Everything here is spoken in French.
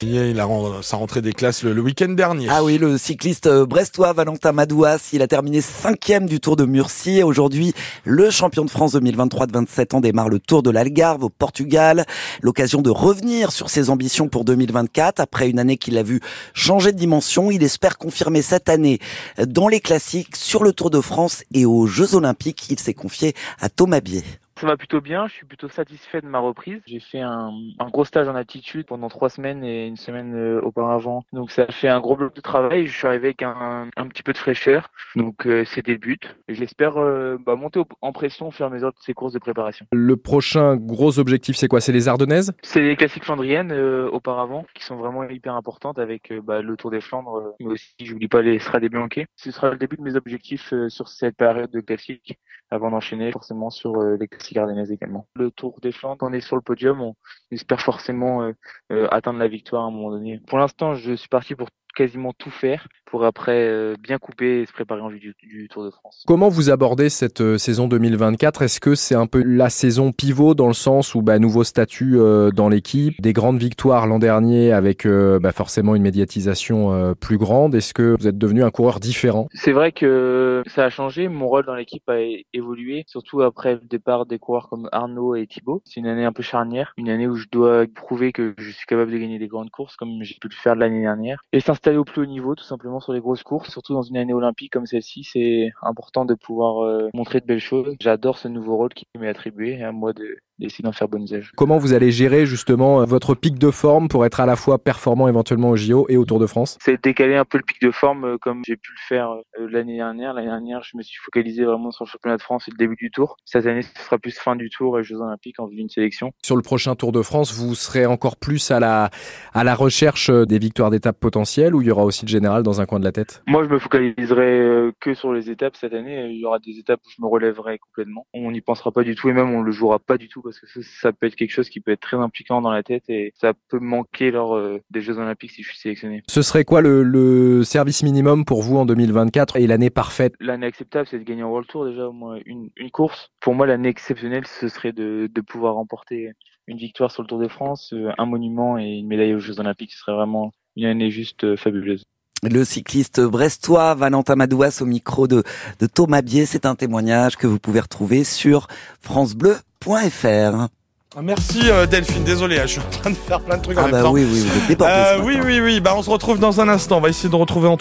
Il a sa rentrée des classes le, week-end dernier. Ah oui, le cycliste euh, brestois Valentin Madouas, il a terminé cinquième du Tour de Murcie. Aujourd'hui, le champion de France 2023 de 27 ans démarre le Tour de l'Algarve au Portugal. L'occasion de revenir sur ses ambitions pour 2024. Après une année qu'il a vu changer de dimension, il espère confirmer cette année dans les classiques, sur le Tour de France et aux Jeux Olympiques. Il s'est confié à Thomas Bier. Ça va plutôt bien, je suis plutôt satisfait de ma reprise. J'ai fait un, un, gros stage en attitude pendant trois semaines et une semaine euh, auparavant. Donc ça a fait un gros bloc de travail. Je suis arrivé avec un, un petit peu de fraîcheur. Donc euh, c'était le but. J'espère euh, bah, monter en pression au fur et à mesure de ces courses de préparation. Le prochain gros objectif, c'est quoi? C'est les Ardennaises? C'est les classiques flandriennes auparavant, qui sont vraiment hyper importantes avec bah, le Tour des Flandres, mais aussi, j'oublie pas les Strade Bianche. Ce sera le début de mes objectifs sur cette période de classiques avant d'enchaîner forcément sur les classiques également. Le Tour des Flandres, on est sur le podium, on espère forcément euh, euh, atteindre la victoire à un moment donné. Pour l'instant, je suis parti pour quasiment tout faire pour après euh, bien couper et se préparer en vue du, Tour de France. Comment vous abordez cette euh, saison 2024 Est-ce que c'est un peu la saison pivot dans le sens où bah, nouveau statut euh, dans l'équipe, des grandes victoires l'an dernier avec bah, forcément une médiatisation plus grande? Est-ce que vous êtes devenu un coureur différent? C'est vrai que ça a changé. Mon rôle dans l'équipe a évolué, surtout après le départ des coureurs comme Arnaud et Thibaut. C'est une année un peu charnière, une année où je dois prouver que je suis capable de gagner des grandes courses comme j'ai pu le faire l'année dernière et s'installer au plus haut niveau, tout simplement sur les grosses courses. Surtout dans une année olympique comme celle-ci, c'est important de pouvoir euh, montrer de belles choses. J'adore ce nouveau rôle qui m'est attribué et à moi de d'essayer d'en faire bon usage. Comment vous allez gérer justement euh, votre pic de forme pour être à la fois performant éventuellement au JO et au Tour de France? C'est décaler un peu le pic de forme euh, comme j'ai pu le faire l'année dernière. L'année dernière, je me suis focalisé vraiment sur le championnat de France et le début du Tour. Cette année, ce sera plus fin du Tour et Jeux Olympiques en vue d'une sélection. Sur le prochain Tour de France, vous serez encore plus à la, à la recherche des victoires d'étapes potentielles ou il y aura aussi le général dans un coin de la tête? Moi, je me focaliserai que sur les étapes cette année. Il y aura des étapes où je me relèverai complètement. On n'y pensera pas du tout et même on le jouera pas du tout parce que ça peut être quelque chose qui peut être très impliquant dans la tête et ça peut manquer lors euh, des Jeux Olympiques si je suis sélectionné. Ce serait quoi le, service minimum pour vous en 2024 et l'année parfaite? L'année acceptable, c'est de gagner un World Tour déjà au moins une, course. Pour moi, l'année exceptionnelle, ce serait de, de pouvoir remporter une victoire sur le Tour de France, euh, un monument et une médaille aux Jeux Olympiques. Ce serait vraiment une année juste euh, fabuleuse. Le cycliste brestois Valentin Madouas au micro de, de Thomas Bier, c'est un témoignage que vous pouvez retrouver sur francebleu.fr. Ah, merci euh, Delphine, désolé, hein, je suis en train de faire plein de trucs en ah même bah temps. Oui, oui, vous êtes euh, oui, oui, oui, bah on se retrouve dans un instant. On va essayer de retrouver Antoine.